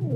大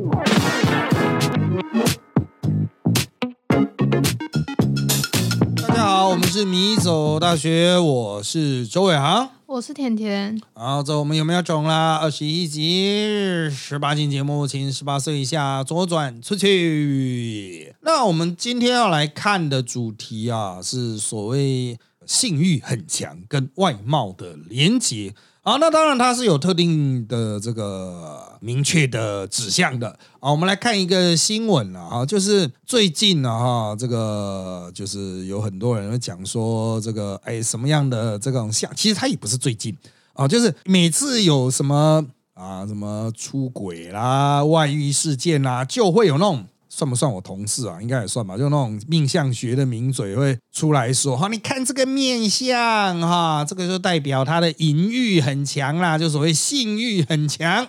家好，我们是米走大学，我是周伟航。我是甜甜，好，走我们有没有中啦？二十一集十八禁节目，请十八岁以下左转出去。那我们今天要来看的主题啊，是所谓性欲很强跟外貌的连结。好，那当然它是有特定的这个明确的指向的。啊，我们来看一个新闻了啊，就是最近呢哈，这个就是有很多人会讲说这个哎什么样的这种像，其实它也不是最近啊，就是每次有什么啊什么出轨啦、外遇事件啦，就会有那种。算不算我同事啊？应该也算吧。就那种命相学的名嘴会出来说：“哈，你看这个面相，哈，这个就代表他的淫欲很强啦，就所谓性欲很强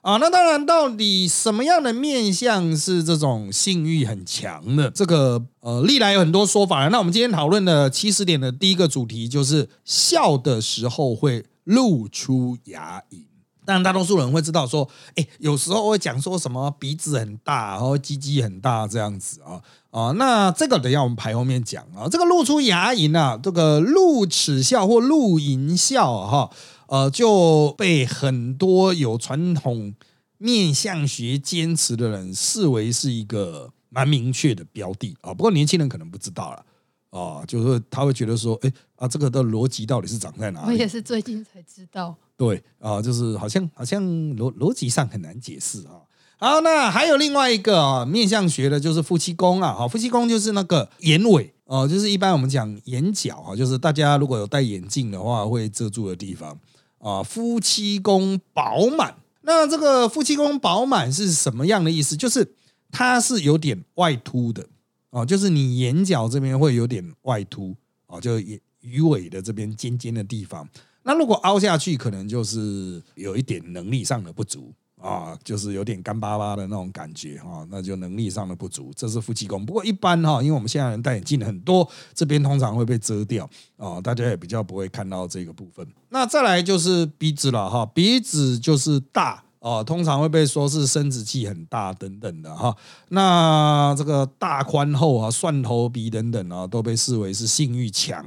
啊。那当然，到底什么样的面相是这种性欲很强的？这个呃，历来有很多说法。那我们今天讨论的七十点的第一个主题就是笑的时候会露出牙龈。当然，大多数人会知道说，哎，有时候会讲说什么鼻子很大，然后鸡鸡很大这样子啊啊。那这个等下我们排后面讲啊。这个露出牙龈啊，这个露齿笑或露龈笑哈，呃，就被很多有传统面相学坚持的人视为是一个蛮明确的标的啊。不过年轻人可能不知道了。啊，就是他会觉得说，哎啊，这个的逻辑到底是长在哪里？我也是最近才知道。对啊，就是好像好像逻逻辑上很难解释啊。好，那还有另外一个啊，面相学的就是夫妻宫啊。好，夫妻宫就是那个眼尾哦，就是一般我们讲眼角啊，就是大家如果有戴眼镜的话会遮住的地方啊。夫妻宫饱满，那这个夫妻宫饱满是什么样的意思？就是它是有点外凸的。哦，就是你眼角这边会有点外凸，哦，就眼鱼尾的这边尖尖的地方。那如果凹下去，可能就是有一点能力上的不足啊，就是有点干巴巴的那种感觉哈，那就能力上的不足，这是夫妻宫。不过一般哈，因为我们现在人戴眼镜很多，这边通常会被遮掉啊，大家也比较不会看到这个部分。那再来就是鼻子了哈，鼻子就是大。哦，通常会被说是生殖器很大等等的哈，那这个大宽厚啊、蒜头鼻等等啊，都被视为是性欲强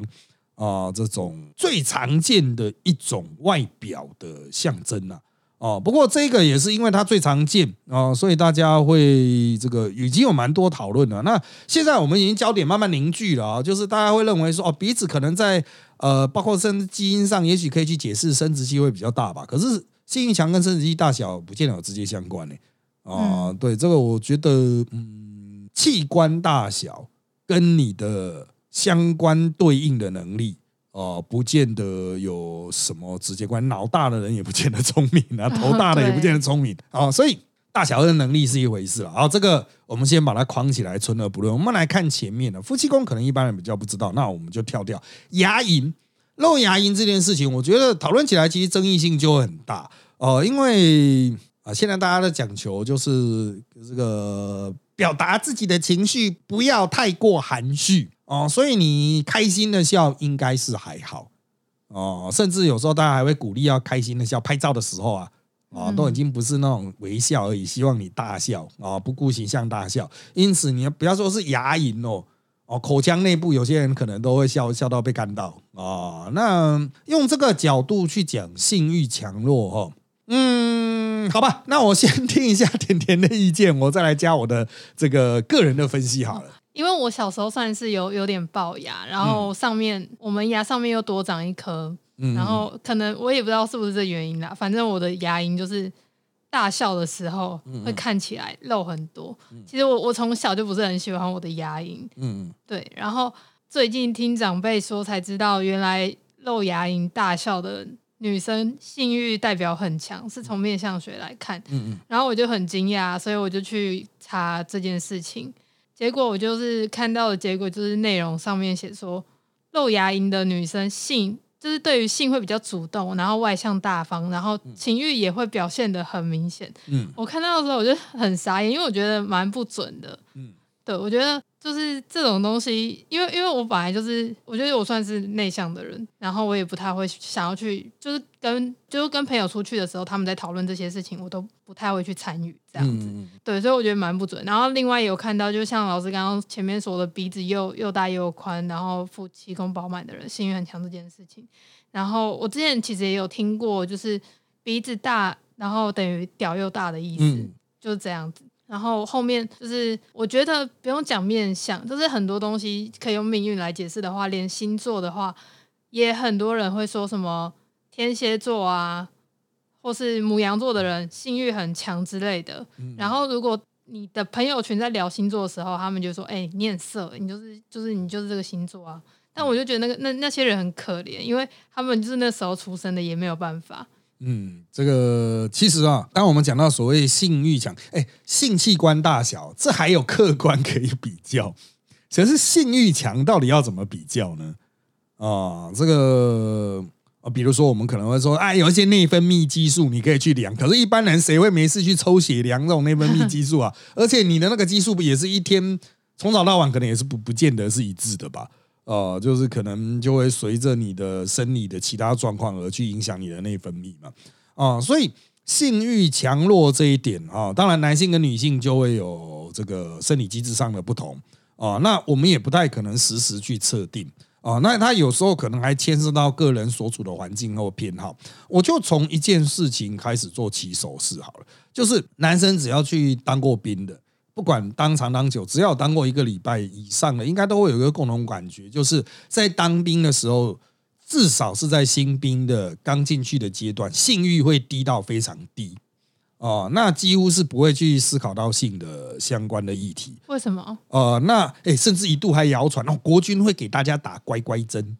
啊这种最常见的一种外表的象征呐。哦，不过这个也是因为它最常见啊，所以大家会这个已经有蛮多讨论了。那现在我们已经焦点慢慢凝聚了啊，就是大家会认为说哦，鼻子可能在呃，包括生基因上，也许可以去解释生殖器会比较大吧，可是。性欲强跟生殖器大小不见得有直接相关呢。啊，对这个我觉得，嗯，器官大小跟你的相关对应的能力，哦，不见得有什么直接关。脑大的人也不见得聪明啊，头大的也不见得聪明啊，所以大小的能力是一回事了，哦。这个我们先把它框起来，存而不论。我们来看前面的夫妻宫，可能一般人比较不知道，那我们就跳掉牙龈。露牙龈这件事情，我觉得讨论起来其实争议性就会很大哦，因为啊，现在大家的讲求就是这个表达自己的情绪不要太过含蓄哦，所以你开心的笑应该是还好哦，甚至有时候大家还会鼓励要开心的笑，拍照的时候啊啊，都已经不是那种微笑而已，希望你大笑啊，不顾形象大笑，因此你不要说是牙龈哦。哦，口腔内部有些人可能都会笑笑到被干到啊。那用这个角度去讲性欲强弱哈，嗯，好吧，那我先听一下甜甜的意见，我再来加我的这个个人的分析好了。因为我小时候算是有有点龅牙，然后上面我们牙上面又多长一颗，然后可能我也不知道是不是这原因啦，反正我的牙龈就是。大笑的时候会看起来肉很多。其实我我从小就不是很喜欢我的牙龈。嗯，对。然后最近听长辈说才知道，原来露牙龈大笑的女生性欲代表很强，是从面相学来看。嗯嗯。然后我就很惊讶，所以我就去查这件事情。结果我就是看到的结果就是内容上面写说，露牙龈的女生性。就是对于性会比较主动，然后外向大方，然后情欲也会表现的很明显。嗯，我看到的时候我就很傻眼，因为我觉得蛮不准的。嗯，对，我觉得就是这种东西，因为因为我本来就是，我觉得我算是内向的人，然后我也不太会想要去，就是跟就是跟朋友出去的时候，他们在讨论这些事情，我都不太会去参与这样子。嗯，对，所以我觉得蛮不准。然后另外也有看到，就像老师刚刚前面说的，鼻子又又大又宽，然后腹气功饱满的人，性欲很强这件事情。然后我之前其实也有听过，就是鼻子大，然后等于屌又大的意思，嗯就是这样子。然后后面就是，我觉得不用讲面相，就是很多东西可以用命运来解释的话，连星座的话，也很多人会说什么天蝎座啊，或是母羊座的人性欲很强之类的。然后如果你的朋友圈在聊星座的时候，他们就说：“哎、你很色，你就是就是你就是这个星座啊。”但我就觉得那个那那些人很可怜，因为他们就是那时候出生的，也没有办法。嗯，这个其实啊，当我们讲到所谓性欲强，哎，性器官大小，这还有客观可以比较。可是性欲强到底要怎么比较呢？啊，这个，比如说我们可能会说，哎，有一些内分泌激素你可以去量，可是一般人谁会没事去抽血量这种内分泌激素啊？而且你的那个激素不也是一天从早到晚可能也是不不见得是一致的吧？呃，就是可能就会随着你的生理的其他状况而去影响你的内分泌嘛。啊、所以性欲强弱这一点啊、当然男性跟女性就会有这个生理机制上的不同啊、那我们也不太可能实时去测定啊、那他有时候可能还牵涉到个人所处的环境或偏好。我就从一件事情开始做起手势好了，就是男生只要去当过兵的。不管当长当久，只要有当过一个礼拜以上的，应该都会有一个共同感觉，就是在当兵的时候，至少是在新兵的刚进去的阶段，性欲会低到非常低哦、那几乎是不会去思考到性的相关的议题。为什么？呃，那诶，甚至一度还谣传哦，国军会给大家打乖乖针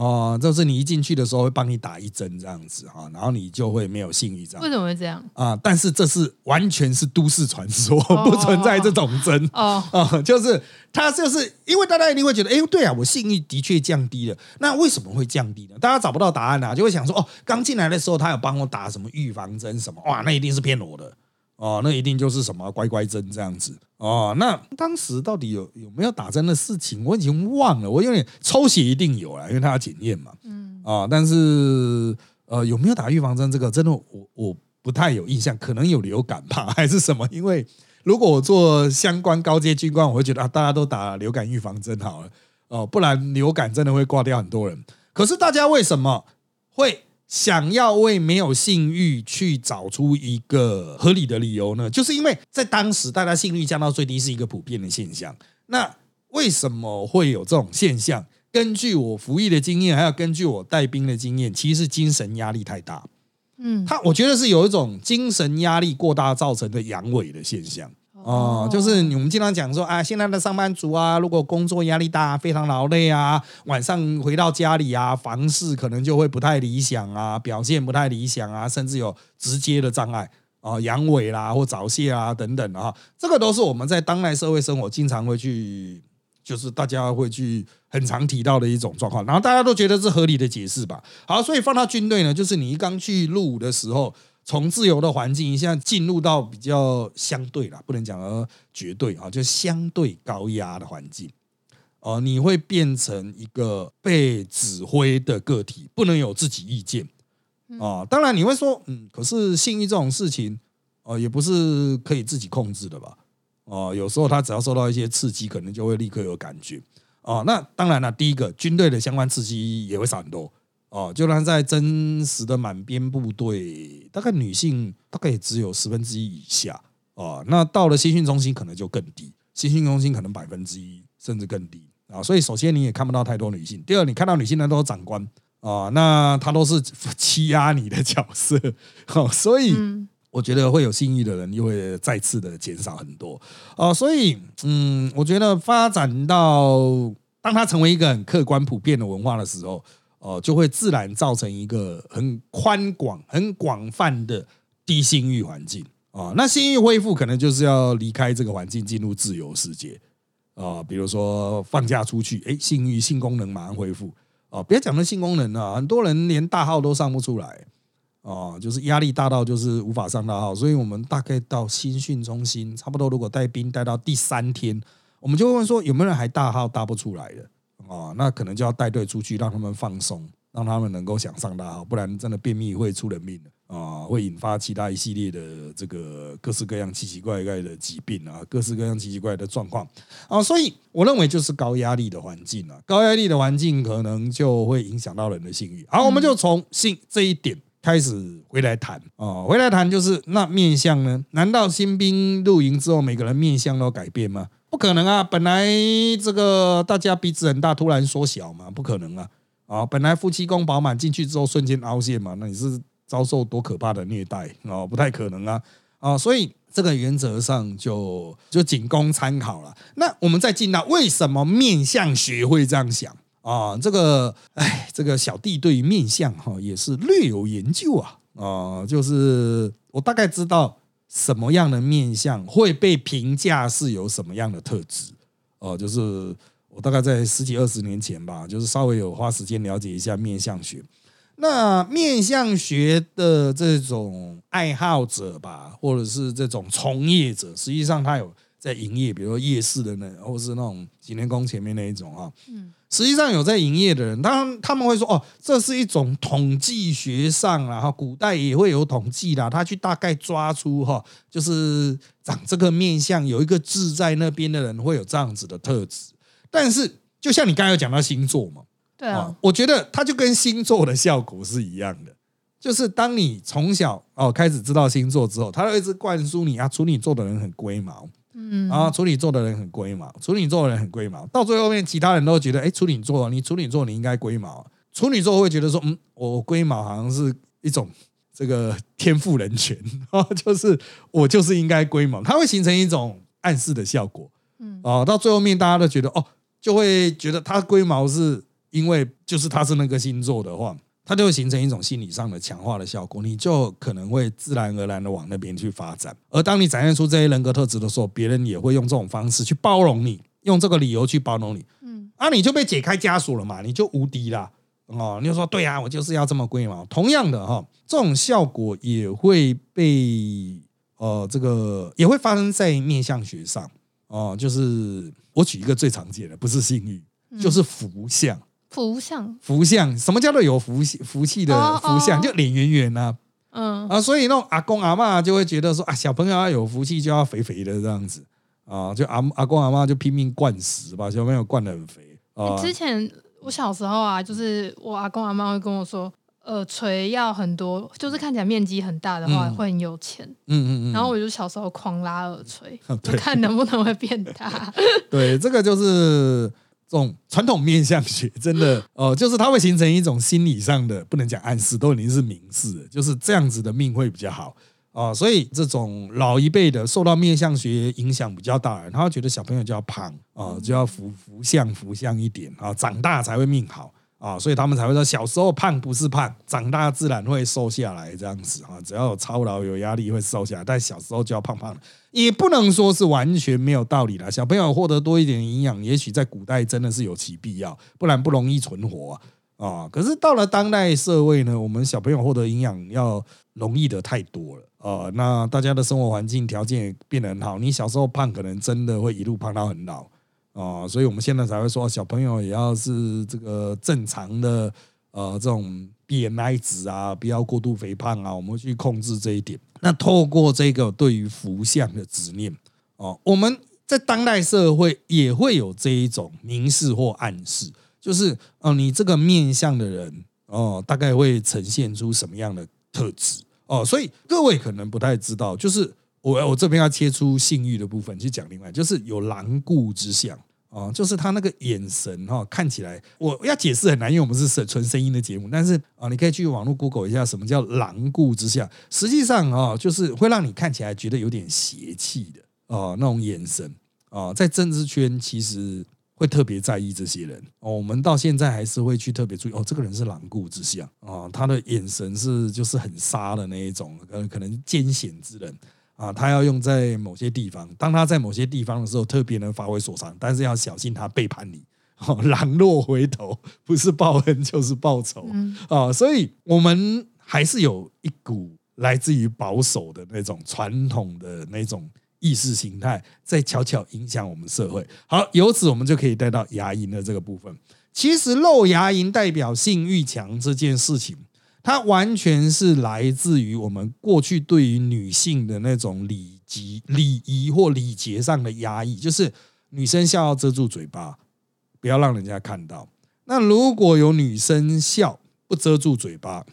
哦、就是你一进去的时候会帮你打一针这样子哈、然后你就会没有性欲这样为什么会这样？啊、但是这是完全是都市传说，哦不存在这种针。哦，啊、就是他就是因为大家一定会觉得，哎，对啊，我性欲的确降低了。那为什么会降低呢？大家找不到答案啊，就会想说，哦，刚进来的时候他有帮我打什么预防针什么，哇，那一定是骗我的。哦，那一定就是什么乖乖针这样子哦。那当时到底有有没有打针的事情，我已经忘了。我有点抽血一定有啦，因为他要检验嘛。嗯，啊、但是呃，有没有打预防针这个，真的我我不太有印象，可能有流感吧，还是什么？因为如果我做相关高阶军官，我会觉得啊，大家都打流感预防针好了，哦、不然流感真的会挂掉很多人。可是大家为什么会想要为没有性欲去找出一个合理的理由呢？就是因为在当时大家性欲降到最低是一个普遍的现象。那为什么会有这种现象？根据我服役的经验，还有根据我带兵的经验，其实是精神压力太大。嗯，他我觉得是有一种精神压力过大造成的阳痿的现象。哦、就是我们经常讲说啊，现在的上班族啊，如果工作压力大，非常劳累啊，晚上回到家里啊，房事可能就会不太理想啊，表现不太理想啊，甚至有直接的障碍啊，阳痿啦或早泄啊等等啊，这个都是我们在当代社会生活经常会去，就是大家会去很常提到的一种状况，然后大家都觉得是合理的解释吧。好，所以放到军队呢，就是你刚去入伍的时候。从自由的环境一下进入到比较相对啦，不能讲呃绝对啊，就相对高压的环境。哦、你会变成一个被指挥的个体，不能有自己意见。哦、当然你会说，嗯，可是性欲这种事情，哦、也不是可以自己控制的吧？哦、有时候他只要受到一些刺激，可能就会立刻有感觉。哦，那当然了，第一个军队的相关刺激也会少很多。哦，就算在真实的满编部队，大概女性大概也只有十分之一以下哦。那到了新训中心可能就更低，新训中心可能百分之一甚至更低啊。所以首先你也看不到太多女性，第二你看到女性呢都是长官啊，那她都是欺压你的角色，哦，所以。嗯我觉得会有性欲的人又会再次的减少很多哦、所以嗯，我觉得发展到当它成为一个很客观普遍的文化的时候，哦、就会自然造成一个很宽广、很广泛的低性欲环境。啊、那性欲恢复可能就是要离开这个环境，进入自由世界。啊、比如说放假出去，哎，性欲性功能马上恢复。哦、别讲那性功能啊，很多人连大号都上不出来。哦，就是压力大到就是无法上大号，所以我们大概到新训中心，差不多如果带兵带到第三天，我们就会问说有没有人还大号大不出来的啊？那可能就要带队出去，让他们放松，让他们能够想上大号，不然真的便秘会出人命的。啊，会引发其他一系列的这个各式各样奇奇怪怪的疾病啊，各式各样奇奇怪的状况啊，所以我认为就是高压力的环境啊，高压力的环境可能就会影响到人的性欲。好，我们就从性这一点开始回来谈啊，回来谈就是那面相呢？难道新兵入营之后每个人面相都改变吗？不可能啊，本来这个大家鼻子很大，突然缩小嘛，不可能啊啊，本来夫妻宫饱满进去之后瞬间凹陷嘛，那你是？遭受多可怕的虐待啊！不太可能啊啊！所以这个原则上就就仅供参考了。那我们再进到为什么面相学会这样想啊？这个哎，这个小弟对于面相哈也是略有研究啊啊！就是我大概知道什么样的面相会被评价是有什么样的特质哦。就是我大概在十几二十年前吧，就是稍微有花时间了解一下面相学。那面相学的这种爱好者吧，或者是这种从业者，实际上他有在营业，比如说夜市的那，或是那种几年宫前面那一种啊，嗯，实际上有在营业的人，当然他们会说，哦，这是一种统计学上然后古代也会有统计啦，他去大概抓出哈，就是长这个面相有一个字在那边的人会有这样子的特质，但是就像你刚才有讲到星座嘛。对啊，我觉得它就跟星座的效果是一样的，就是当你从小哦开始知道星座之后，他会一直灌输你啊，处女座的人很龟毛，嗯，啊，处女座的人很龟毛，处女座的人很龟毛，到最后面其他人都觉得，哎，处女座，你处女座你应该龟毛，处女座会觉得说，嗯，我龟毛好像是一种这个天赋人权啊，就是我就是应该龟毛，它会形成一种暗示的效果，嗯，啊，到最后面大家都觉得，哦，就会觉得他龟毛是。因为就是他是那个星座的话，它就会形成一种心理上的强化的效果，你就可能会自然而然的往那边去发展。而当你展现出这些人格特质的时候，别人也会用这种方式去包容你，用这个理由去包容你。嗯，啊，你就被解开枷锁了嘛，你就无敌了哦。你就说对啊，我就是要这么贵嘛。同样的哈，这种效果也会被呃这个也会发生在面相学上哦。就是我举一个最常见的，不是性欲，就是福相。福相，福相，什么叫做有福气福气的福相？就脸圆圆呐，嗯啊，所以那种阿公阿妈就会觉得说啊，小朋友要有福气就要肥肥的这样子啊，就阿阿公阿妈就拼命灌食，把小朋友灌的很肥啊。之前我小时候啊，就是我阿公阿妈会跟我说，耳垂要很多，就是看起来面积很大的话会很有钱。嗯嗯嗯。然后我就小时候狂拉耳垂，看能不能会变大。对，这个就是。这种传统面相学真的 哦，就是它会形成一种心理上的，不能讲暗示，都已经是明示，就是这样子的命会比较好啊。所以这种老一辈的受到面相学影响比较大，他觉得小朋友就要胖啊，就要福福相福相一点啊，长大才会命好。啊，所以他们才会说小时候胖不是胖，长大自然会瘦下来这样子啊。只要有操劳、有压力会瘦下来，但小时候就要胖胖，也不能说是完全没有道理的。小朋友获得多一点营养，也许在古代真的是有其必要，不然不容易存活啊。啊，可是到了当代社会呢，我们小朋友获得营养要容易的太多了啊。那大家的生活环境条件也变得很好，你小时候胖，可能真的会一路胖到很老。哦，所以我们现在才会说，小朋友也要是这个正常的呃这种 BMI 值啊，不要过度肥胖啊，我们去控制这一点。那透过这个对于福相的执念哦，我们在当代社会也会有这一种明示或暗示，就是哦，你这个面相的人哦，大概会呈现出什么样的特质哦。所以各位可能不太知道，就是。我我这边要切出性欲的部分去讲，另外就是有狼顾之相啊，就是他那个眼神哈，看起来我要解释很难，因为我们是纯纯声音的节目，但是啊，你可以去网络 Google 一下什么叫狼顾之相，实际上啊，就是会让你看起来觉得有点邪气的啊那种眼神啊，在政治圈其实会特别在意这些人哦，我们到现在还是会去特别注意哦，这个人是狼顾之相啊，他的眼神是就是很杀的那一种，呃，可能艰险之人。啊，他要用在某些地方，当他在某些地方的时候，特别能发挥所长，但是要小心他背叛你，狼若回头，不是报恩就是报仇啊！所以，我们还是有一股来自于保守的那种传统的那种意识形态在悄悄影响我们社会。好，由此我们就可以带到牙龈的这个部分。其实露牙龈代表性欲强这件事情，它完全是来自于我们过去对于女性的那种礼节、礼仪或礼节上的压抑，就是女生笑要遮住嘴巴，不要让人家看到。那如果有女生笑不遮住嘴巴，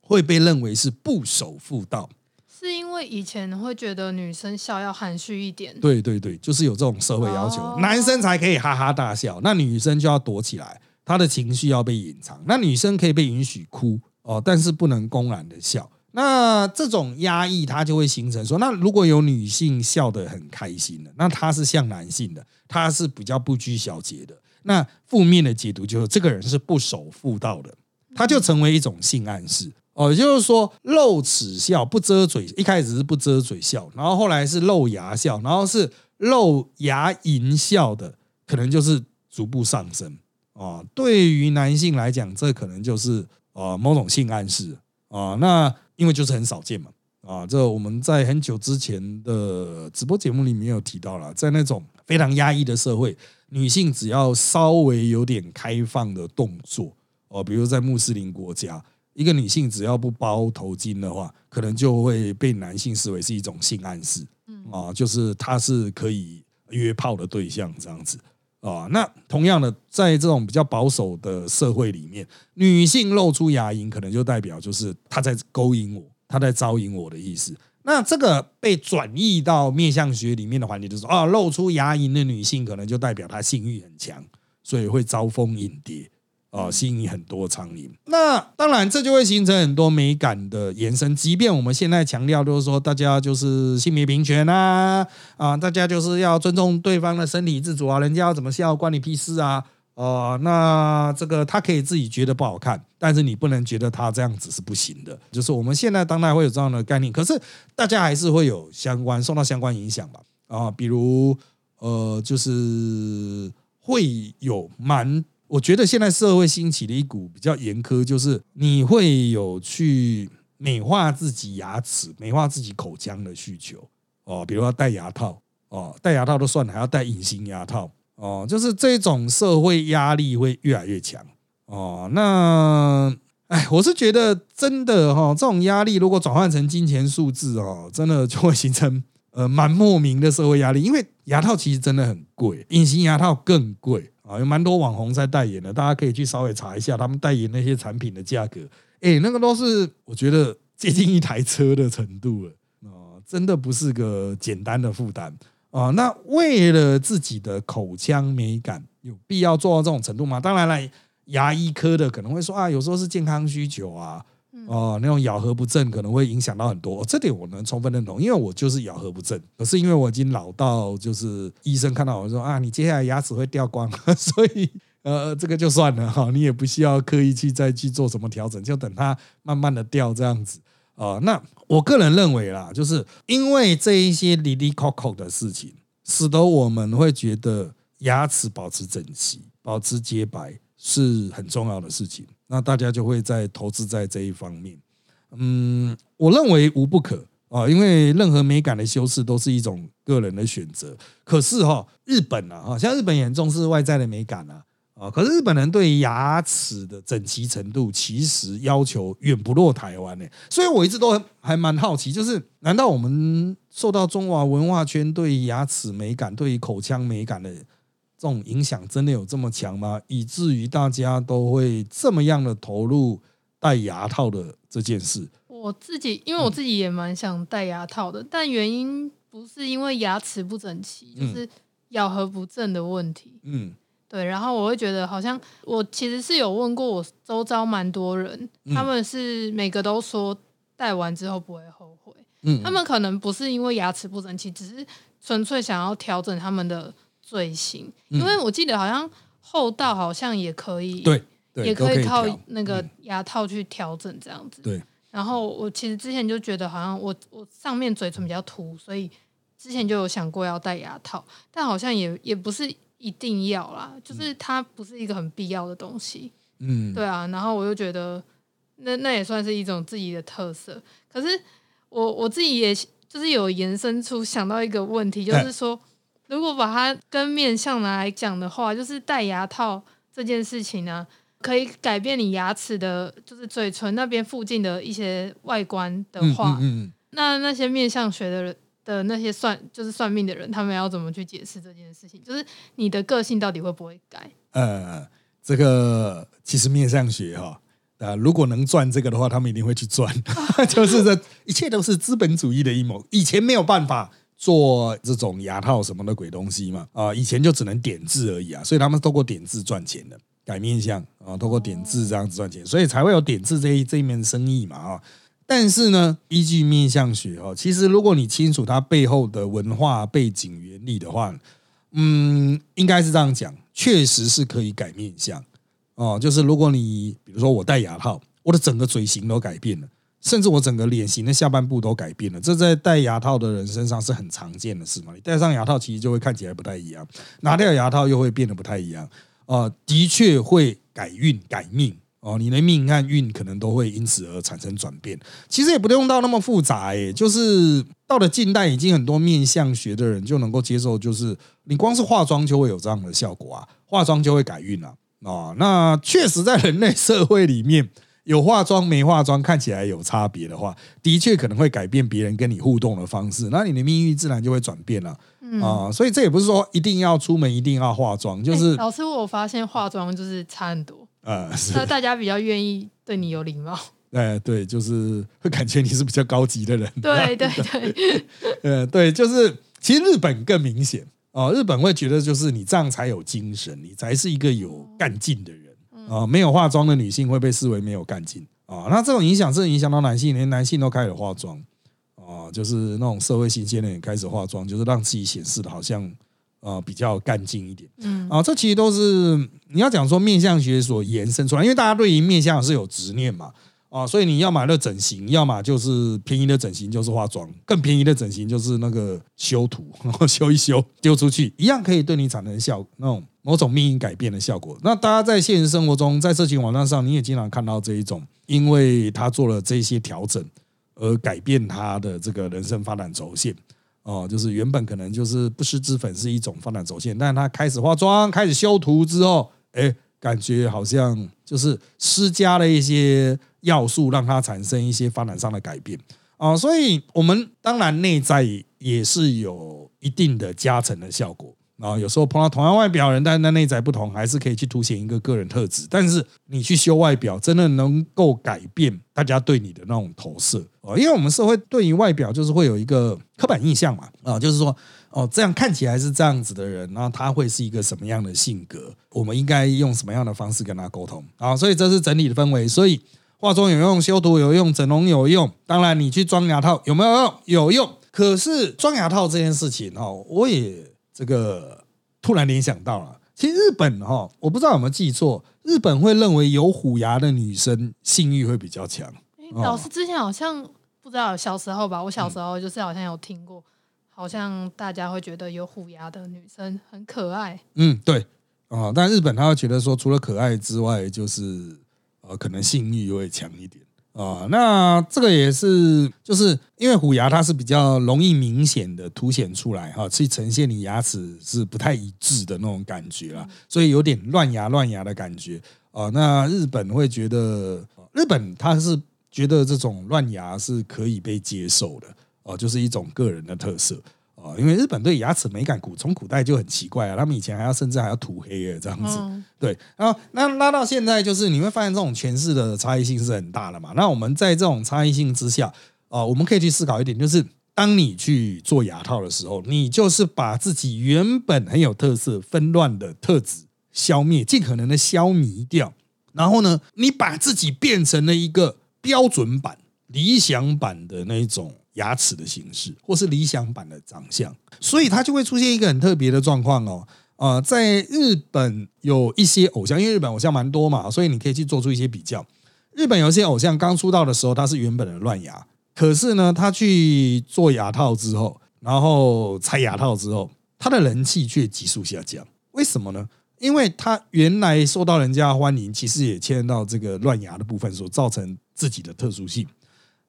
会被认为是不守妇道。是因为以前会觉得女生笑要含蓄一点，对对对，就是有这种社会要求，哦男生才可以哈哈大笑，那女生就要躲起来，她的情绪要被隐藏。那女生可以被允许哭哦，但是不能公然的笑。那这种压抑，它就会形成说，那如果有女性笑得很开心的，那她是像男性的，她是比较不拘小节的。那负面的解读就是这个人是不守妇道的，他就成为一种性暗示。哦，也就是说露齿笑不遮嘴，一开始是不遮嘴笑，然后后来是露牙笑，然后是露牙龈笑的，可能就是逐步上升。哦，对于男性来讲，这可能就是呃某种性暗示啊、那因为就是很少见嘛。啊，这我们在很久之前的直播节目里面有提到了，在那种非常压抑的社会，女性只要稍微有点开放的动作，哦，比如在穆斯林国家，一个女性只要不包头巾的话，可能就会被男性视为是一种性暗示，啊，就是她是可以约炮的对象这样子。啊，那同样的，在这种比较保守的社会里面，女性露出牙龈，可能就代表就是她在勾引我，她在招引我的意思。那这个被转移到面相学里面的环节，就是啊，露出牙龈的女性，可能就代表她性欲很强，所以会招蜂引蝶。啊，吸引很多苍蝇。那当然，这就会形成很多美感的延伸。即便我们现在强调，就是说大家就是性别平权啊，啊，大家就是要尊重对方的身体自主啊，人家要怎么笑关你屁事啊。哦、那这个他可以自己觉得不好看，但是你不能觉得他这样子是不行的。就是我们现在当代会有这样的概念，可是大家还是会有相关受到相关影响吧。啊，比如呃，就是会有蛮，我觉得现在社会兴起的一股比较严苛，就是你会有去美化自己牙齿、美化自己口腔的需求哦，比如说戴牙套哦，戴牙套都算了，还要戴隐形牙套哦，就是这种社会压力会越来越强哦。那哎，我是觉得真的哈、这种压力如果转换成金钱数字哦，真的就会形成呃蛮莫名的社会压力，因为牙套其实真的很贵，隐形牙套更贵啊，有蛮多网红在代言的，大家可以去稍微查一下他们代言那些产品的价格，哎，那个都是我觉得接近一台车的程度了啊、真的不是个简单的负担啊。那为了自己的口腔美感，有必要做到这种程度吗？当然了，牙医科的可能会说啊，有时候是健康需求啊。哦，那种咬合不正可能会影响到很多、这点我能充分认同，因为我就是咬合不正，可是因为我已经老到，就是医生看到我说啊，你接下来牙齿会掉光，所以呃，这个就算了哈，你也不需要刻意去再去做什么调整，就等它慢慢的掉这样子。啊、那我个人认为啦，就是因为这一些离离口口的事情，使得我们会觉得牙齿保持整齐、保持洁白是很重要的事情。那大家就会在投资在这一方面。嗯，我认为无不可啊，因为任何美感的修饰都是一种个人的选择。可是哈、日本啊，哈，像日本也重视外在的美感啊，啊，可是日本人对牙齿的整齐程度其实要求远不落台湾呢、所以我一直都还蛮好奇，就是难道我们受到中华文化圈对牙齿美感、对于口腔美感的这种影响真的有这么强吗？以至于大家都会这么样的投入戴牙套的这件事？我自己，因为我自己也蛮想戴牙套的，但原因不是因为牙齿不整齐，就嗯是咬合不正的问题。嗯对，然后我会觉得好像我其实是有问过我周遭蛮多人，嗯他们是每个都说戴完之后不会后悔。嗯，他们可能不是因为牙齿不整齐，只是纯粹想要调整他们的嘴型，因为我记得好像后道好像也可以，嗯对对也可以靠那个嗯。牙套去调整这样子。对，然后我其实之前就觉得好像我我上面嘴唇比较凸，所以之前就有想过要戴牙套，但好像也也不是一定要啦，就是它不是一个很必要的东西。嗯。对啊，然后我又觉得那那也算是一种自己的特色。可是我我自己也就就是有延伸出想到一个问题，就是说，如果把它跟面相拿来讲的话，就是戴牙套这件事情呢，可以改变你牙齿的，就是嘴唇那边附近的一些外观的话，嗯嗯那那些面相学的人的那些算就是算命的人，他们要怎么去解释这件事情？就是你的个性到底会不会改？呃，这个其实面相学哈。啊，如果能赚这个的话，他们一定会去赚。就是这一切都是资本主义的阴谋。以前没有办法做这种牙套什么的鬼东西嘛，啊，以前就只能点痣而已啊，所以他们透过点痣赚钱的，改面相啊，透过点痣这样子赚钱，所以才会有点痣这一这一面生意嘛啊。但是呢，依据面相学哦，其实如果你清楚它背后的文化背景原理的话，嗯，应该是这样讲，确实是可以改面相。哦，就是如果你比如说我戴牙套，我的整个嘴型都改变了，甚至我整个脸型的下半部都改变了，这在戴牙套的人身上是很常见的事嘛。你戴上牙套，其实就会看起来不太一样；拿掉牙套，又会变得不太一样。啊，的确会改运改命哦，你的命和运可能都会因此而产生转变。其实也不用到那么复杂诶，就是到了近代，已经很多面相学的人就能够接受，就是你光是化妆就会有这样的效果啊，化妆就会改运啊。哦，那确实在人类社会里面，有化妆没化妆看起来有差别的话，的确可能会改变别人跟你互动的方式，那你的命运自然就会转变了。啊，所以这也不是说一定要出门一定要化妆，就是老师，我发现化妆就是差很多。呃，那大家比较愿意对你有礼貌。哎，对，就是会感觉你是比较高级的人。对 对对，呃，对，就是其实日本更明显。哦，日本会觉得就是你这样才有精神，你才是一个有干劲的人啊！没有化妆的女性会被视为没有干劲啊！那这种影响是影响到男性，连男性都开始化妆啊，就是那种社会新鲜人也开始化妆，就是让自己显示的好像呃比较干净一点。嗯啊，这其实都是你要讲说面相学所延伸出来，因为大家对于面相是有执念嘛。啊，所以你要买的整形，要么就是便宜的整形，就是化妆；更便宜的整形就是那个修图，然 后修一修丢出去，一样可以对你产生效那种某种命运改变的效果。那大家在现实生活中，在社群网站上，你也经常看到这一种，因为他做了这些调整而改变他的这个人生发展轴线。哦，就是原本可能就是不施脂粉是一种发展轴线，但是他开始化妆、开始修图之后，哎，感觉好像就是施加了一些。要素让它产生一些发展上的改变啊，所以我们当然内在也是有一定的加成的效果啊。有时候碰到同样外表人，但是那内在不同，还是可以去凸显一个个人特质。但是你去修外表，真的能够改变大家对你的那种投射啊？因为我们社会对于外表就是会有一个刻板印象嘛啊，就是说哦，这样看起来是这样子的人，那他会是一个什么样的性格？我们应该用什么样的方式跟他沟通啊？所以这是整体的氛围，所以。化妆有用，修图有用，整容有用。当然，你去装牙套有没有用？有用。可是装牙套这件事情哦，我也这个突然联想到了。其实日本哈，我不知道有没有记错，日本会认为有虎牙的女生性欲会比较强。老师之前好像不知道，小时候吧，我小时候就是好像有听过，好像大家会觉得有虎牙的女生很可爱。嗯，对啊，但日本他会觉得说，除了可爱之外，就是。呃，可能性欲会强一点啊。那这个也是，就是因为虎牙它是比较容易明显的凸显出来哈，去呈现你牙齿是不太一致的那种感觉啦，所以有点乱牙乱牙的感觉啊。那日本会觉得，日本他是觉得这种乱牙是可以被接受的哦，就是一种个人的特色。哦，因为日本对牙齿美感古从古代就很奇怪啊，他们以前还要甚至还要涂黑诶，这样子。对，然后那拉到现在，就是你会发现这种诠释的差异性是很大的嘛。那我们在这种差异性之下，啊，我们可以去思考一点，就是当你去做牙套的时候，你就是把自己原本很有特色、纷乱的特质消灭，尽可能的消弭掉。然后呢，你把自己变成了一个标准版、理想版的那一种。牙齿的形式，或是理想版的长相，所以它就会出现一个很特别的状况哦。呃，在日本有一些偶像，因为日本偶像蛮多嘛，所以你可以去做出一些比较。日本有一些偶像刚出道的时候，他是原本的乱牙，可是呢，他去做牙套之后，然后拆牙套之后，他的人气却急速下降。为什么呢？因为他原来受到人家欢迎，其实也牵到这个乱牙的部分所造成自己的特殊性。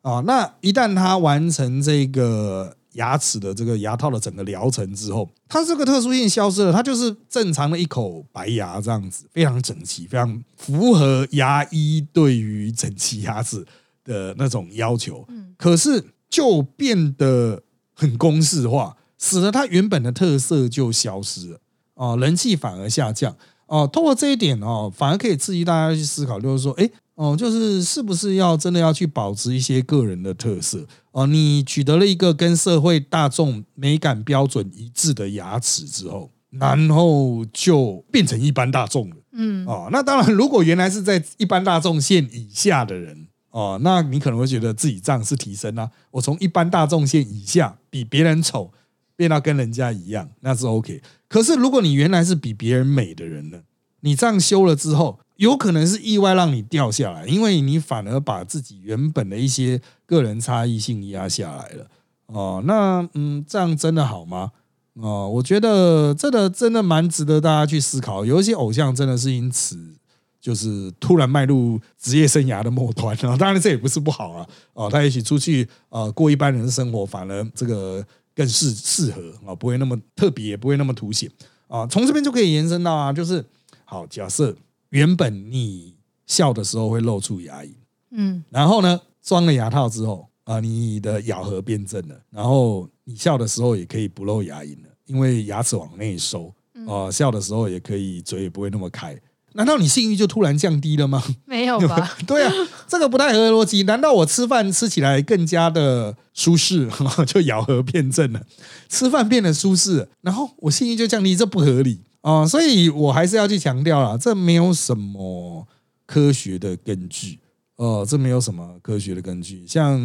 啊。那一旦他完成这个牙齿的这个牙套的整个疗程之后，它这个特殊性消失了，它就是正常的一口白牙这样子，非常整齐，非常符合牙医对于整齐牙齿的那种要求。嗯，可是就变得很公式化，使得它原本的特色就消失了啊，人气反而下降。哦，通过这一点哦，反而可以刺激大家去思考，就是说，哎，哦，就是是不是要真的要去保持一些个人的特色哦？你取得了一个跟社会大众美感标准一致的牙齿之后，然后就变成一般大众了。嗯，哦，那当然，如果原来是在一般大众线以下的人哦，那你可能会觉得自己这样是提升啊。我从一般大众线以下比别人丑。变到跟人家一样，那是 OK。可是如果你原来是比别人美的人呢，你这样修了之后，有可能是意外让你掉下来，因为你反而把自己原本的一些个人差异性压下来了。哦，那嗯，这样真的好吗？哦，我觉得这个真的蛮值得大家去思考。有一些偶像真的是因此就是突然迈入职业生涯的末端啊，当然这也不是不好啊。哦，他也许出去呃过一般人的生活，反而这个。更适适合啊，不会那么特别，也不会那么凸显啊。从这边就可以延伸到啊，就是好，假设原本你笑的时候会露出牙龈，嗯，然后呢装了牙套之后啊，你的咬合变正了，然后你笑的时候也可以不露牙龈了，因为牙齿往内收啊，笑的时候也可以嘴也不会那么开。难道你性欲就突然降低了吗？没有吧？对啊，这个不太合逻辑。难道我吃饭吃起来更加的舒适，就咬合变正了，吃饭变得舒适，然后我性欲就降低？这不合理啊！所以我还是要去强调了，这没有什么科学的根据哦，这没有什么科学的根据。像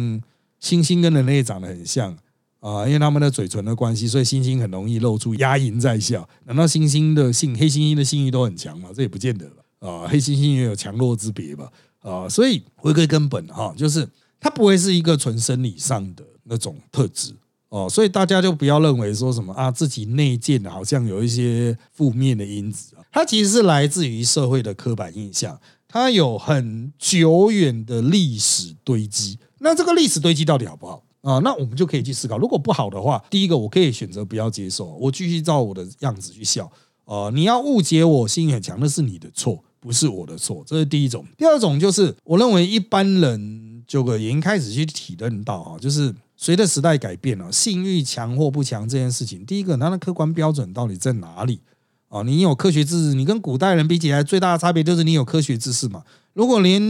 猩猩跟人类长得很像。啊，因为他们的嘴唇的关系，所以猩猩很容易露出牙龈在笑。难道猩猩的性黑猩猩的性欲都很强吗？这也不见得吧。啊，黑猩猩也有强弱之别吧。啊，所以回归根本哈，就是它不会是一个纯生理上的那种特质哦。所以大家就不要认为说什么啊，自己内建好像有一些负面的因子啊。它其实是来自于社会的刻板印象，它有很久远的历史堆积。那这个历史堆积到底好不好？啊，那我们就可以去思考，如果不好的话，第一个我可以选择不要接受，我继续照我的样子去笑。呃，你要误解我心很强，那是你的错，不是我的错，这是第一种。第二种就是，我认为一般人就已经开始去体认到啊，就是随着时代改变了，性欲强或不强这件事情，第一个它的客观标准到底在哪里？啊，你有科学知识，你跟古代人比起来，最大的差别就是你有科学知识嘛。如果连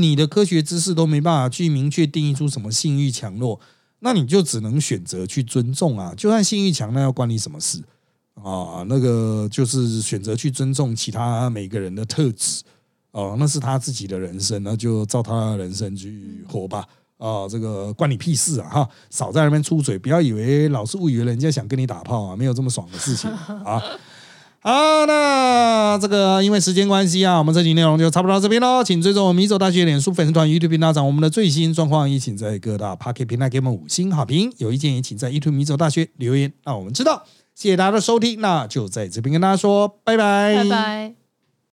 你的科学知识都没办法去明确定义出什么性欲强弱，那你就只能选择去尊重啊。就算性欲强，那要关你什么事啊？那个就是选择去尊重其他每个人的特质哦，那是他自己的人生，那就照他的人生去活吧。啊，这个关你屁事啊！哈，少在那边出嘴，不要以为老是误以为人家想跟你打炮啊，没有这么爽的事情啊。好，那这个因为时间关系啊，我们这集内容就差不多到这边喽。请追踪我们米走大学脸书粉丝团、YouTube 频道，长我们的最新状况。也请在各大 p o c k e t 平台给我们五星好评。有意见也请在 YouTube 米走大学留言，让我们知道。谢谢大家的收听，那就在这边跟大家说拜拜，拜拜。